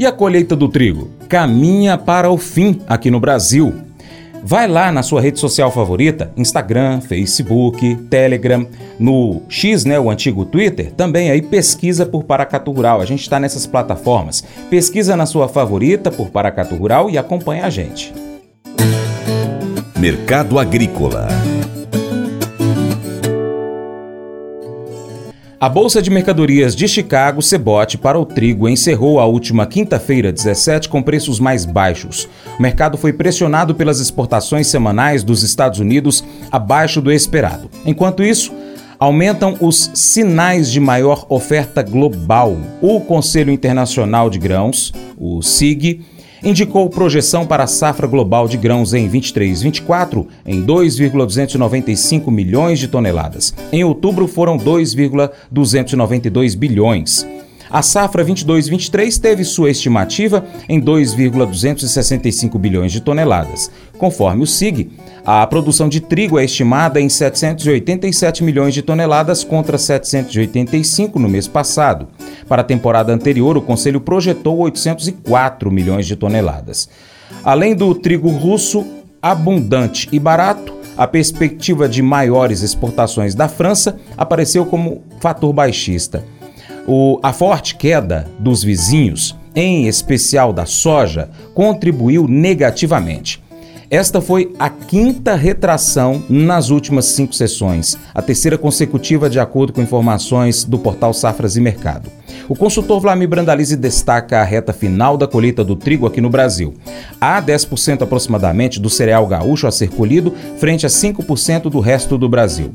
E a colheita do trigo? Caminha para o fim aqui no Brasil. Vai lá na sua rede social favorita, Instagram, Facebook, Telegram, no X, né, o antigo Twitter, também aí pesquisa por Paracatu Rural. A gente está nessas plataformas. Pesquisa na sua favorita por Paracatu Rural e acompanha a gente. Mercado Agrícola A Bolsa de Mercadorias de Chicago, Cebote, para o trigo encerrou a última quinta-feira, 17, com preços mais baixos. O mercado foi pressionado pelas exportações semanais dos Estados Unidos abaixo do esperado. Enquanto isso, aumentam os sinais de maior oferta global. O Conselho Internacional de Grãos, o SIG, indicou projeção para a safra global de grãos em 23-24 em 2,295 milhões de toneladas. Em outubro foram 2,292 bilhões. A safra 22-23 teve sua estimativa em 2,265 bilhões de toneladas. Conforme o SIG, a produção de trigo é estimada em 787 milhões de toneladas contra 785 no mês passado. Para a temporada anterior, o Conselho projetou 804 milhões de toneladas. Além do trigo russo, abundante e barato, a perspectiva de maiores exportações da França apareceu como fator baixista. O, a forte queda dos vizinhos, em especial da soja, contribuiu negativamente. Esta foi a quinta retração nas últimas cinco sessões, a terceira consecutiva de acordo com informações do portal Safras e Mercado. O consultor Vlamir Brandalize destaca a reta final da colheita do trigo aqui no Brasil. Há 10% aproximadamente do cereal gaúcho a ser colhido, frente a 5% do resto do Brasil.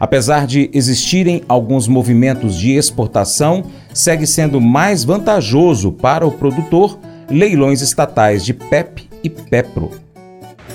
Apesar de existirem alguns movimentos de exportação, segue sendo mais vantajoso para o produtor leilões estatais de PEP e PEPRO.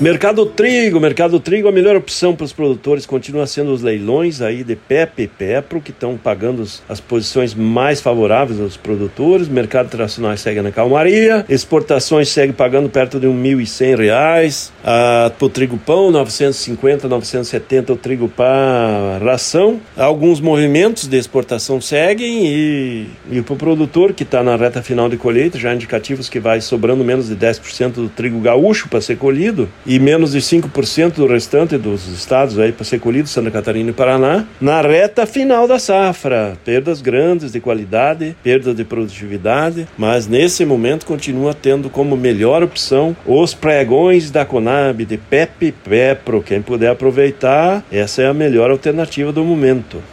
Mercado Trigo, Mercado Trigo, a melhor opção para os produtores continua sendo os leilões aí de PEP e PEPRO, que estão pagando as posições mais favoráveis aos produtores. Mercado internacional segue na calmaria. Exportações segue pagando perto de R$ 1.100. Ah, para o trigo pão, 950, 970 o trigo para ração. Alguns movimentos de exportação seguem e, e para o produtor que está na reta final de colheita, já indicativos que vai sobrando menos de 10% do trigo gaúcho para ser colhido e menos de 5% do restante dos estados aí para ser colhido, Santa Catarina e Paraná, na reta final da safra. Perdas grandes de qualidade, perda de produtividade, mas nesse momento continua tendo como melhor opção os pregões da Conab de PEP e PEPRO. Quem puder aproveitar, essa é a melhor alternativa do momento.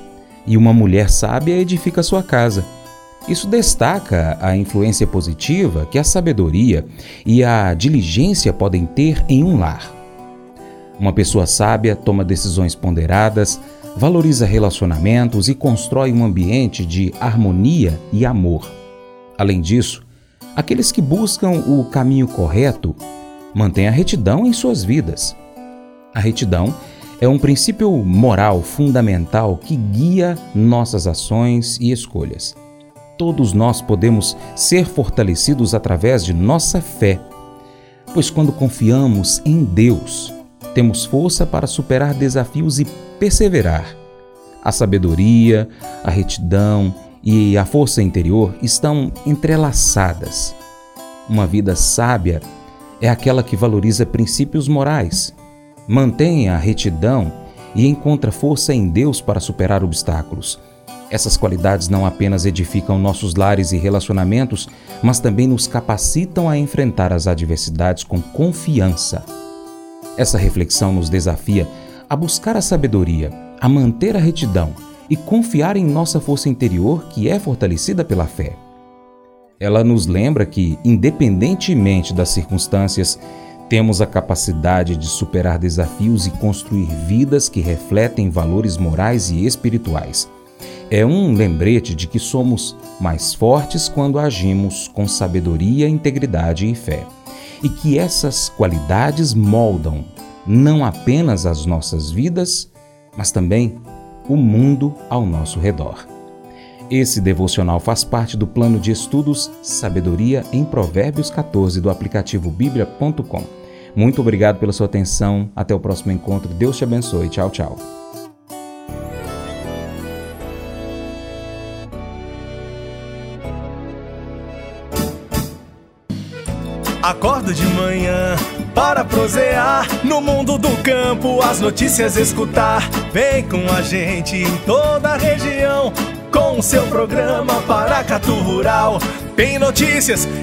e uma mulher sábia edifica sua casa. Isso destaca a influência positiva que a sabedoria e a diligência podem ter em um lar. Uma pessoa sábia toma decisões ponderadas, valoriza relacionamentos e constrói um ambiente de harmonia e amor. Além disso, aqueles que buscam o caminho correto mantêm a retidão em suas vidas. A retidão é um princípio moral fundamental que guia nossas ações e escolhas. Todos nós podemos ser fortalecidos através de nossa fé, pois quando confiamos em Deus, temos força para superar desafios e perseverar. A sabedoria, a retidão e a força interior estão entrelaçadas. Uma vida sábia é aquela que valoriza princípios morais, mantém a retidão e encontra força em Deus para superar obstáculos. Essas qualidades não apenas edificam nossos lares e relacionamentos, mas também nos capacitam a enfrentar as adversidades com confiança. Essa reflexão nos desafia a buscar a sabedoria, a manter a retidão e confiar em nossa força interior que é fortalecida pela fé. ela nos lembra que, independentemente das circunstâncias, temos a capacidade de superar desafios e construir vidas que refletem valores morais e espirituais. É um lembrete de que somos mais fortes quando agimos com sabedoria, integridade e fé. E que essas qualidades moldam não apenas as nossas vidas, mas também o mundo ao nosso redor. Esse devocional faz parte do plano de estudos Sabedoria em Provérbios 14 do aplicativo bíblia.com. Muito obrigado pela sua atenção. Até o próximo encontro. Deus te abençoe. Tchau, tchau. Acordo de manhã para prosear no mundo do campo, as notícias escutar. Vem com a gente em toda a região com o seu programa Paracatu Rural. Tem notícias,